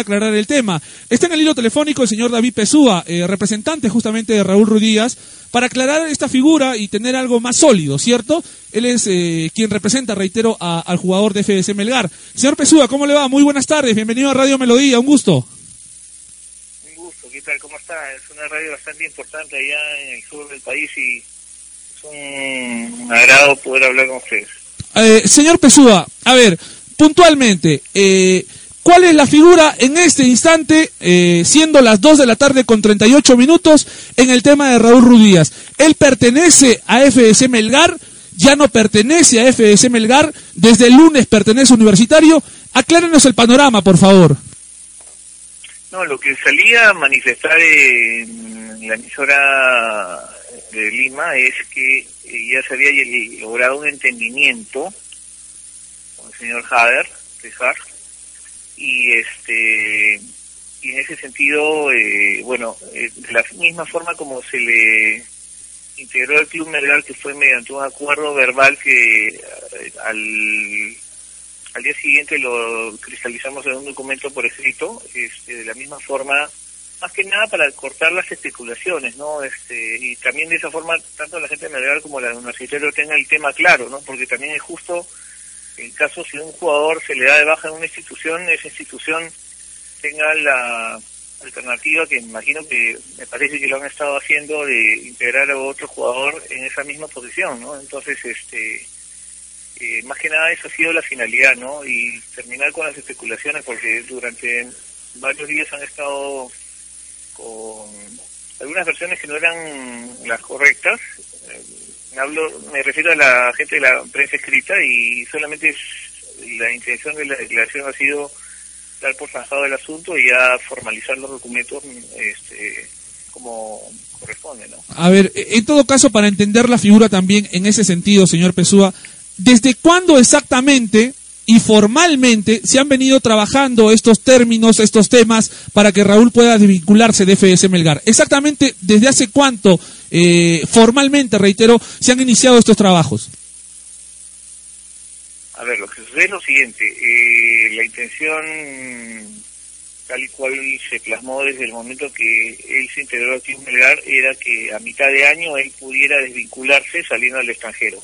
aclarar el tema. Está en el hilo telefónico el señor David Pesúa, eh, representante justamente de Raúl Rudías, para aclarar esta figura y tener algo más sólido, ¿cierto? Él es eh, quien representa, reitero, al jugador de FDC Melgar. Señor Pesúa, ¿cómo le va? Muy buenas tardes, bienvenido a Radio Melodía, un gusto. Un gusto, ¿qué tal? ¿Cómo está? Es una radio bastante importante allá en el sur del país y es un agrado poder hablar con ustedes. Eh, señor Pesúa, a ver, puntualmente, eh, ¿cuál es la figura en este instante, eh, siendo las 2 de la tarde con 38 minutos, en el tema de Raúl Rudías? ¿Él pertenece a FDC Melgar? ¿Ya no pertenece a FDC Melgar? ¿Desde el lunes pertenece a Universitario? Aclárenos el panorama, por favor. No, lo que salía a manifestar en la emisora de Lima es que ya se había logrado un entendimiento con el señor Hader, y este y en ese sentido, eh, bueno, eh, de la misma forma como se le integró el Club Melgar, que fue mediante un acuerdo verbal que eh, al, al día siguiente lo cristalizamos en un documento por escrito, este, de la misma forma más que nada para cortar las especulaciones, ¿no? Este, y también de esa forma, tanto la gente de Melgar como la universitaria tenga el tema claro, ¿no? Porque también es justo, en caso si un jugador se le da de baja en una institución, esa institución tenga la alternativa que imagino que me parece que lo han estado haciendo de integrar a otro jugador en esa misma posición, ¿no? Entonces, este, eh, más que nada eso ha sido la finalidad, ¿no? Y terminar con las especulaciones porque durante varios días han estado con algunas versiones que no eran las correctas. Eh, hablo, me refiero a la gente de la prensa escrita y solamente la intención de la declaración ha sido dar por zanjado el asunto y ya formalizar los documentos este, como corresponde. ¿no? A ver, en todo caso, para entender la figura también en ese sentido, señor Pesúa, ¿desde cuándo exactamente y formalmente se han venido trabajando estos términos, estos temas, para que Raúl pueda desvincularse de FS Melgar. Exactamente, ¿desde hace cuánto, eh, formalmente, reitero, se han iniciado estos trabajos? A ver, lo que sucede es lo siguiente. Eh, la intención, tal y cual se plasmó desde el momento que él se integró aquí en Melgar, era que a mitad de año él pudiera desvincularse saliendo al extranjero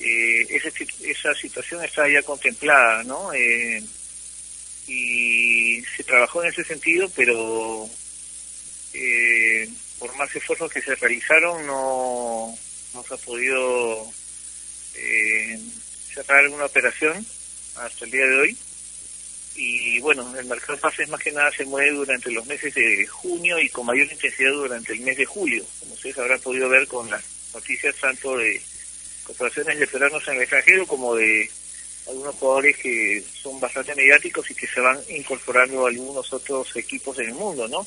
eh, esa, esa situación está ya contemplada, ¿no? Eh, y se trabajó en ese sentido, pero eh, por más esfuerzos que se realizaron no, no se ha podido eh, cerrar alguna operación hasta el día de hoy. Y bueno, el mercado de pases más que nada se mueve durante los meses de junio y con mayor intensidad durante el mes de julio, como ustedes habrán podido ver con las noticias tanto de operaciones de peruanos en el extranjero como de algunos jugadores que son bastante mediáticos y que se van incorporando a algunos otros equipos en el mundo, ¿no?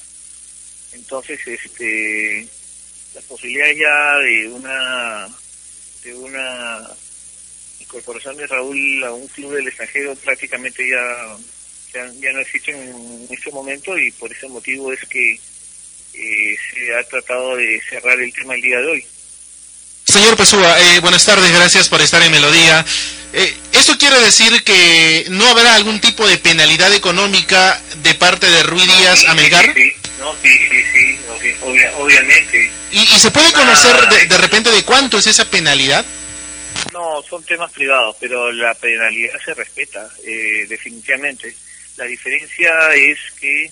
Entonces, este, las posibilidades ya de una de una incorporación de Raúl a un club del extranjero prácticamente ya ya, no existen en este momento y por ese motivo es que eh, se ha tratado de cerrar el tema el día de hoy. Señor Pesúa, eh, buenas tardes, gracias por estar en Melodía. Eh, ¿Esto quiere decir que no habrá algún tipo de penalidad económica de parte de Ruiz Díaz a Melgar? Sí, no, sí, sí, sí, obviamente. ¿Y, se puede conocer de, repente de cuánto es esa penalidad? No, son temas privados, pero la penalidad se respeta, eh, definitivamente. La diferencia es que,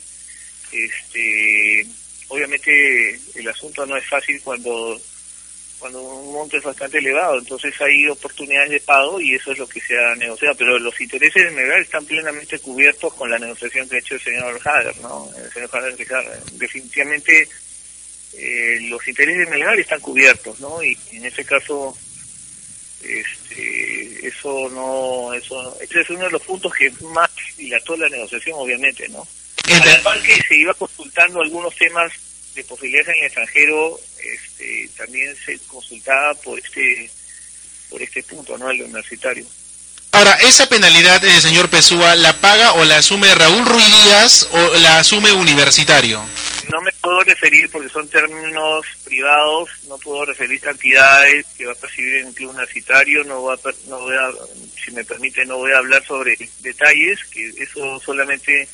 este, obviamente, el asunto no es fácil cuando cuando un monto es bastante elevado, entonces hay oportunidades de pago y eso es lo que se ha negociado, pero los intereses de Melgar están plenamente cubiertos con la negociación que ha hecho el señor Hader, ¿no? El señor Hader, definitivamente eh, los intereses de Melgar están cubiertos, ¿no? Y en ese caso, este, eso no, eso, ese es uno de los puntos que más dilató la negociación, obviamente, ¿no? Además que se iba consultando algunos temas de posibilidades en el extranjero este, también se consultaba por este por este punto no el universitario. Ahora esa penalidad eh, señor Pesúa la paga o la asume Raúl Ruiz Díaz o la asume universitario no me puedo referir porque son términos privados no puedo referir cantidades que va a percibir en el club universitario no va no voy a si me permite no voy a hablar sobre detalles que eso solamente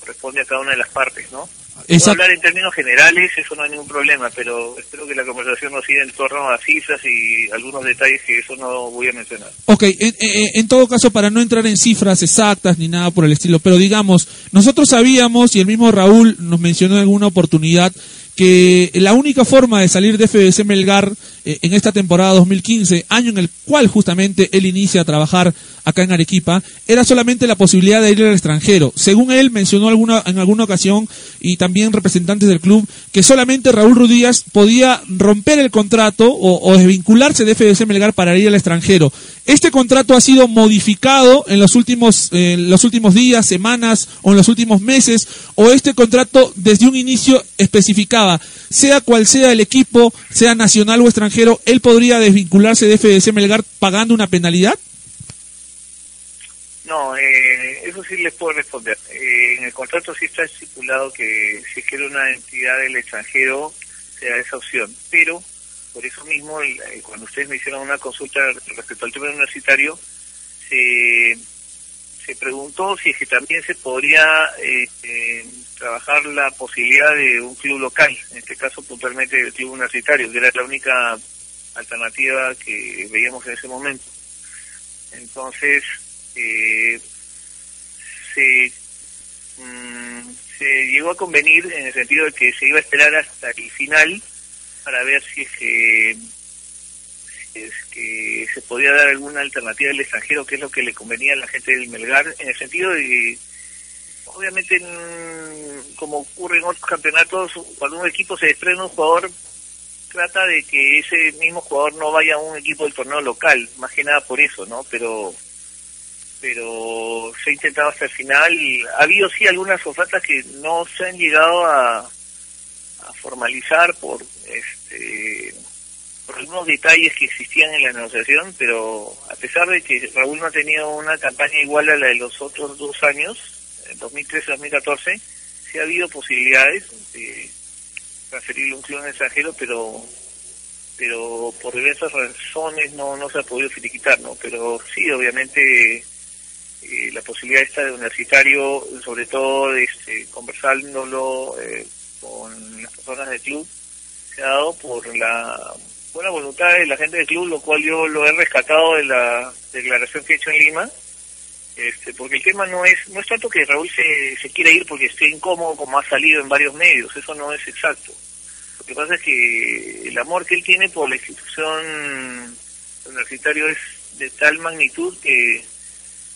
corresponde a cada una de las partes, ¿no? Puedo hablar en términos generales, eso no hay ningún problema, pero espero que la conversación no siga en torno a cifras y algunos detalles que eso no voy a mencionar. Ok, en, en, todo caso, para no entrar en cifras exactas ni nada por el estilo, pero digamos, nosotros sabíamos, y el mismo Raúl nos mencionó en alguna oportunidad, que la única forma de salir de FBC Melgar eh, en esta temporada 2015, año en el cual justamente él inicia a trabajar acá en Arequipa, era solamente la posibilidad de ir al extranjero. Según él mencionó alguna, en alguna ocasión y también representantes del club, que solamente Raúl Rudías podía romper el contrato o, desvincularse de FBC Melgar para ir al extranjero. Este contrato ha sido modificado en los últimos, eh, los últimos días, semanas o en los últimos meses, o este contrato desde un inicio especificaba, sea cual sea el equipo, sea nacional o extranjero, él podría desvincularse de FDC Melgar pagando una penalidad? No, eh, eso sí les puedo responder. Eh, en el contrato sí está estipulado que si quiere una entidad del extranjero, sea esa opción. Pero, por eso mismo, eh, cuando ustedes me hicieron una consulta respecto al tema universitario, se, se preguntó si es que también se podría eh, trabajar la posibilidad de un club local, en este caso puntualmente el club universitario, que era la única alternativa que veíamos en ese momento. Entonces, eh, se, mm, se llegó a convenir en el sentido de que se iba a esperar hasta el final para ver si es que, es que se podía dar alguna alternativa del extranjero, que es lo que le convenía a la gente del Melgar, en el sentido de que obviamente como ocurre en otros campeonatos, cuando un equipo se desprende un jugador, trata de que ese mismo jugador no vaya a un equipo del torneo local, más que nada por eso, ¿no? Pero pero se ha intentado hasta el final. Ha habido sí algunas ofertas que no se han llegado a formalizar por este por algunos detalles que existían en la negociación, pero a pesar de que Raúl no ha tenido una campaña igual a la de los otros dos años, 2013-2014, sí ha habido posibilidades de transferirle un club extranjero, pero pero por diversas razones no no se ha podido finiquitar, ¿no? Pero sí, obviamente eh, la posibilidad esta de universitario, sobre todo este, conversándolo eh, con las personas del club, se ha dado por la buena voluntad de la gente del club, lo cual yo lo he rescatado de la declaración que he hecho en Lima, este, porque el tema no es no es tanto que Raúl se, se quiera ir porque esté incómodo como ha salido en varios medios, eso no es exacto. Lo que pasa es que el amor que él tiene por la institución universitario es de tal magnitud que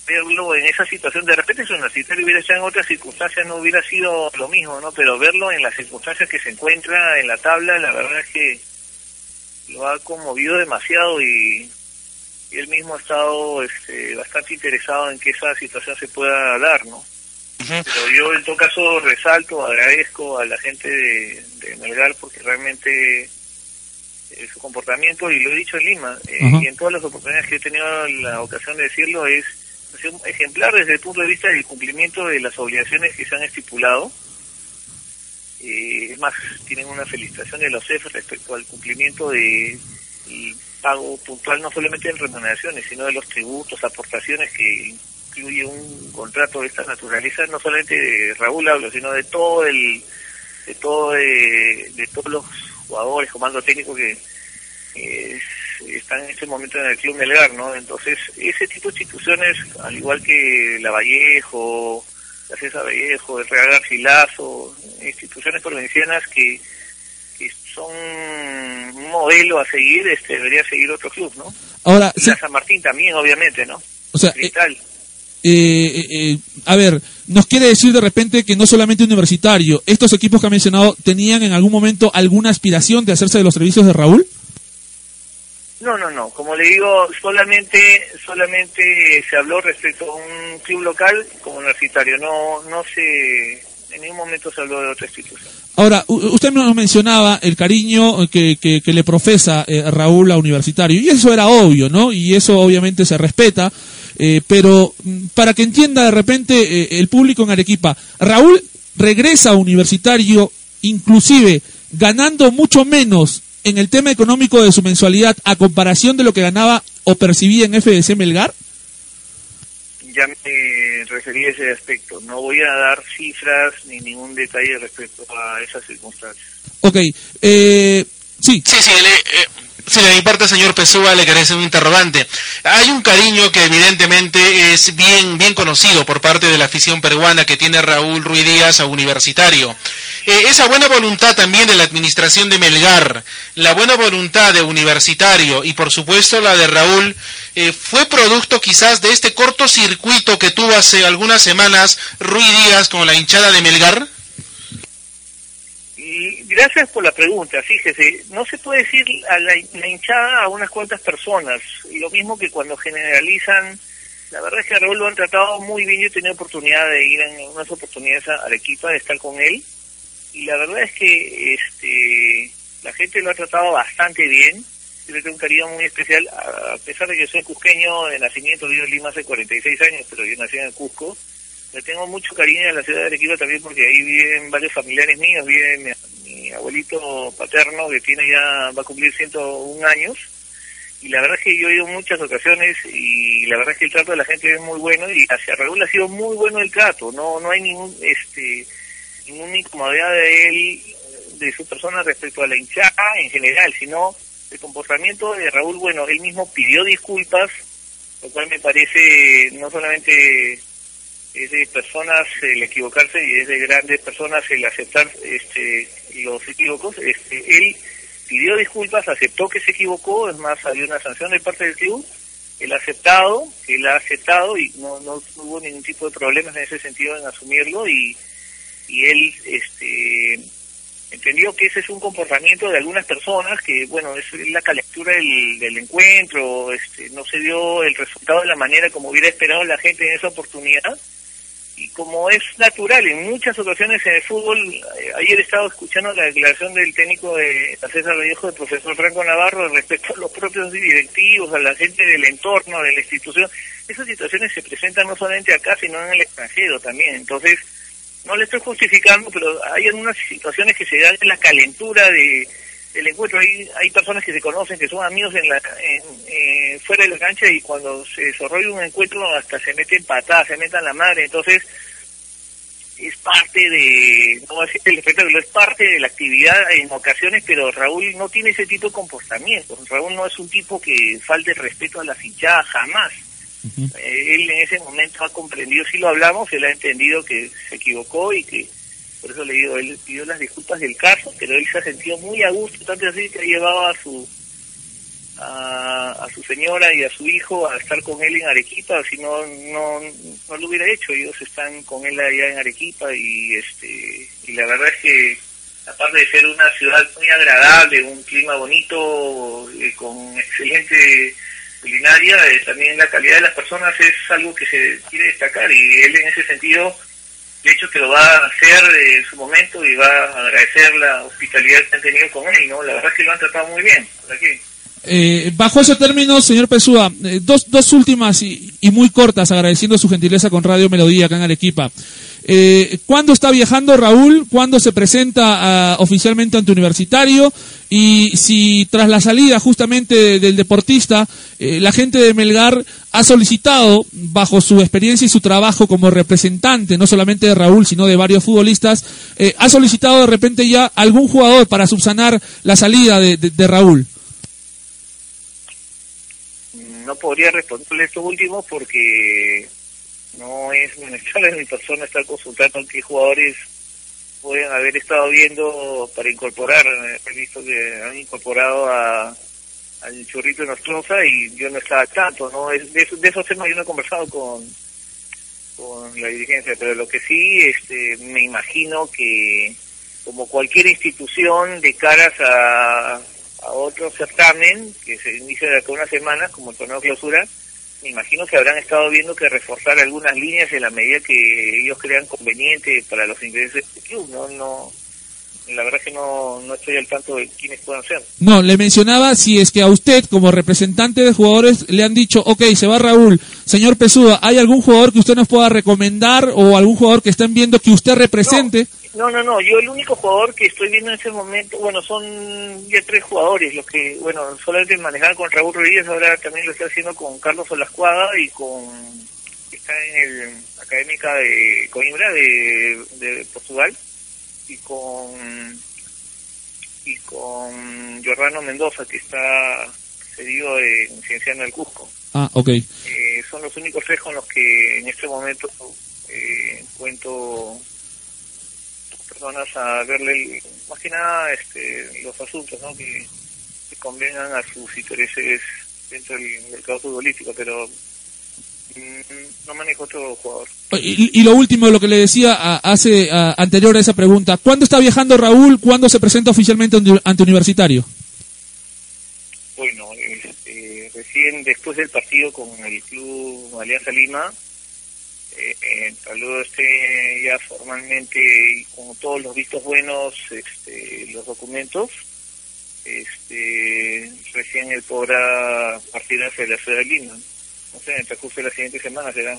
verlo en esa situación, de repente si universitario hubiera estado en otras circunstancias no hubiera sido lo mismo, ¿no? Pero verlo en las circunstancias que se encuentra en la tabla, la verdad es que lo ha conmovido demasiado y él mismo ha estado este, bastante interesado en que esa situación se pueda dar, ¿no? Pero yo en todo caso resalto, agradezco a la gente de, de Melgar porque realmente eh, su comportamiento, y lo he dicho en Lima, eh, y en todas las oportunidades que he tenido la ocasión de decirlo, es ejemplar desde el punto de vista del cumplimiento de las obligaciones que se han estipulado. Eh, es más, tienen una felicitación de los CEF respecto al cumplimiento de pago puntual no solamente en remuneraciones, sino de los tributos, aportaciones que incluye un contrato de esta naturaleza, no solamente de Raúl hablo, sino de todo el, de todo de, todos los jugadores, comando técnico que están en este momento en el Club Melgar, ¿no? Entonces, ese tipo de instituciones, al igual que la Vallejo, la César Vallejo, el Real Garcilaso, instituciones provincianas que son un modelo a seguir, este, debería seguir otro club, ¿no? Ahora, San Martín también, obviamente, ¿no? O sea, eh, eh, eh, a ver, nos quiere decir de repente que no solamente universitario, estos equipos que ha mencionado tenían en algún momento alguna aspiración de hacerse de los servicios de Raúl? No, no, no. Como le digo, solamente solamente se habló respecto a un club local como universitario. No, no se en ningún momento se habló de otra institución. Ahora, usted nos mencionaba el cariño que, que, le profesa eh, Raúl a Universitario, y eso era obvio, ¿no? Y eso obviamente se respeta, eh, pero mm, para que entienda de repente eh, el público en Arequipa, Raúl regresa a Universitario inclusive ganando mucho menos en el tema económico de su mensualidad a comparación de lo que ganaba o percibía en FDC Melgar? ya me referí a ese aspecto. No voy a dar cifras ni ningún detalle respecto a esas circunstancias. Ok, eh, sí. Sí, sí, le, eh, sí, de mi parte, señor Pesúa, le hacer un interrogante. Hay un cariño que evidentemente es bien, bien conocido por parte de la afición peruana que tiene Raúl Ruiz Díaz a Universitario. Eh, esa buena voluntad también de la administración de Melgar, la buena voluntad de Universitario y por supuesto la de Raúl, eh, fue producto quizás de este cortocircuito que tuvo hace algunas semanas Ruiz Díaz con la hinchada de Melgar. Gracias por la pregunta. Fíjese, no se puede decir a la, hinchada a unas cuantas personas. Y lo mismo que cuando generalizan, la verdad es que a Raúl lo han tratado muy bien. Yo he tenido oportunidad de ir en unas oportunidades a Arequipa, de estar con él. Y la verdad es que este la gente lo ha tratado bastante bien. Yo le tengo un cariño muy especial, a pesar de que soy cusqueño de nacimiento, vivo en Lima hace 46 años, pero yo nací en Cusco le tengo mucho cariño a la ciudad de Arequipa también porque ahí viven varios familiares míos, vive mi, mi, abuelito paterno que tiene ya, va a cumplir 101 años, y la verdad es que yo he ido muchas ocasiones y la verdad es que el trato de la gente es muy bueno y hacia Raúl ha sido muy bueno el trato, no no hay ningún este ninguna incomodidad de él, de su persona respecto a la hinchada en general, sino el comportamiento de Raúl, bueno, él mismo pidió disculpas, lo cual me parece no solamente es de personas el equivocarse y es de grandes personas el aceptar este, los equívocos. Este, él pidió disculpas, aceptó que se equivocó, es más, había una sanción de parte del club, él ha aceptado, él ha aceptado y no, no hubo ningún tipo de problemas en ese sentido en asumirlo y, y él este, entendió que ese es un comportamiento de algunas personas que, bueno, es la calentura del, del encuentro, este, no se dio el resultado de la manera como hubiera esperado la gente en esa oportunidad y como es natural en muchas ocasiones en el fútbol, eh, ayer he estado escuchando la declaración del técnico de César Vallejo, del profesor Franco Navarro, respecto a los propios directivos, a la gente del entorno, de la institución. Esas situaciones se presentan no solamente acá, sino en el extranjero también. Entonces, no le estoy justificando, pero hay algunas situaciones que se dan en la calentura de el encuentro. Hay, hay personas que se conocen, que son amigos en la, en, eh, fuera de la cancha y cuando se desarrolla un encuentro hasta se meten patadas, se meten la madre. Entonces, es parte de, no decir el espectáculo, es parte de la actividad en ocasiones, pero Raúl no tiene ese tipo de comportamiento. Raúl no es un tipo que falte el respeto a la hinchadas jamás. Uh -huh. eh, él en ese momento ha comprendido, si lo hablamos, él ha entendido que se equivocó y que por eso le digo, él pidió las disculpas del caso, pero él se ha sentido muy a gusto, tanto así que ha llevado a su a, a, su señora y a su hijo a estar con él en Arequipa, si no, no, no lo hubiera hecho, ellos están con él allá en Arequipa y este y la verdad es que aparte de ser una ciudad muy agradable, un clima bonito, eh, con excelente culinaria, eh, también la calidad de las personas es algo que se quiere destacar y él en ese sentido de hecho que lo va a hacer en su momento y va a agradecer la hospitalidad que han tenido con él, ¿no? La verdad es que lo han tratado muy bien por aquí. Eh, bajo ese término, señor Pesúa, eh, dos, dos últimas y, muy cortas, agradeciendo su gentileza con Radio Melodía acá en Arequipa. Eh, ¿Cuándo está viajando Raúl? ¿Cuándo se presenta uh, oficialmente ante Universitario? Y si tras la salida justamente del deportista, eh, la gente de Melgar ha solicitado, bajo su experiencia y su trabajo como representante, no solamente de Raúl, sino de varios futbolistas, eh, ha solicitado de repente ya algún jugador para subsanar la salida de, de, Raúl. No podría responderle esto último porque no es necesario en mi persona estar consultando qué jugadores pueden haber estado viendo para incorporar. He visto que han incorporado a al churrito Nostroza y yo no estaba tanto, ¿no? Es, de, de, esos temas yo no he conversado con con la dirigencia, pero lo que sí, este, me imagino que como cualquier institución de caras a, a otro certamen que se inicia de acá unas semanas como el torneo clausura, me imagino que habrán estado viendo que reforzar algunas líneas en la medida que ellos crean conveniente para los intereses del club, no, no, la verdad que no, no estoy al tanto de quiénes puedan ser. No, le mencionaba si es que a usted como representante de jugadores le han dicho, ok, se va Raúl, señor Pesuda, ¿hay algún jugador que usted nos pueda recomendar o algún jugador que estén viendo que usted represente? No, no, no, yo el único jugador que estoy viendo en ese momento, bueno, son ya tres jugadores, los que, bueno, solamente manejaban con Raúl Rodríguez, ahora también lo estoy haciendo con Carlos Olascuaga y con que está en el Académica de Coimbra de, de Portugal y con y con Giordano Mendoza que está cedido en Cienciano del Cusco. Ah, ok. Eh, son los únicos tres con los que en este momento eh, cuento personas a verle más que nada este, los asuntos ¿no? que, que convengan a sus intereses dentro del mercado futbolístico, pero mm, no manejo otro jugador. Y, y lo último, lo que le decía a- hace a- anterior a esa pregunta, ¿cuándo está viajando Raúl? ¿Cuándo se presenta oficialmente ante, ante Universitario? Bueno, este, recién después del partido con el club Alianza Lima, eh, eh, entabló este ya formalmente y con todos los vistos buenos este, los documentos. Este, recién él podrá partir hacia la ciudad de Lima. No sé, en el transcurso de la siguiente semana será.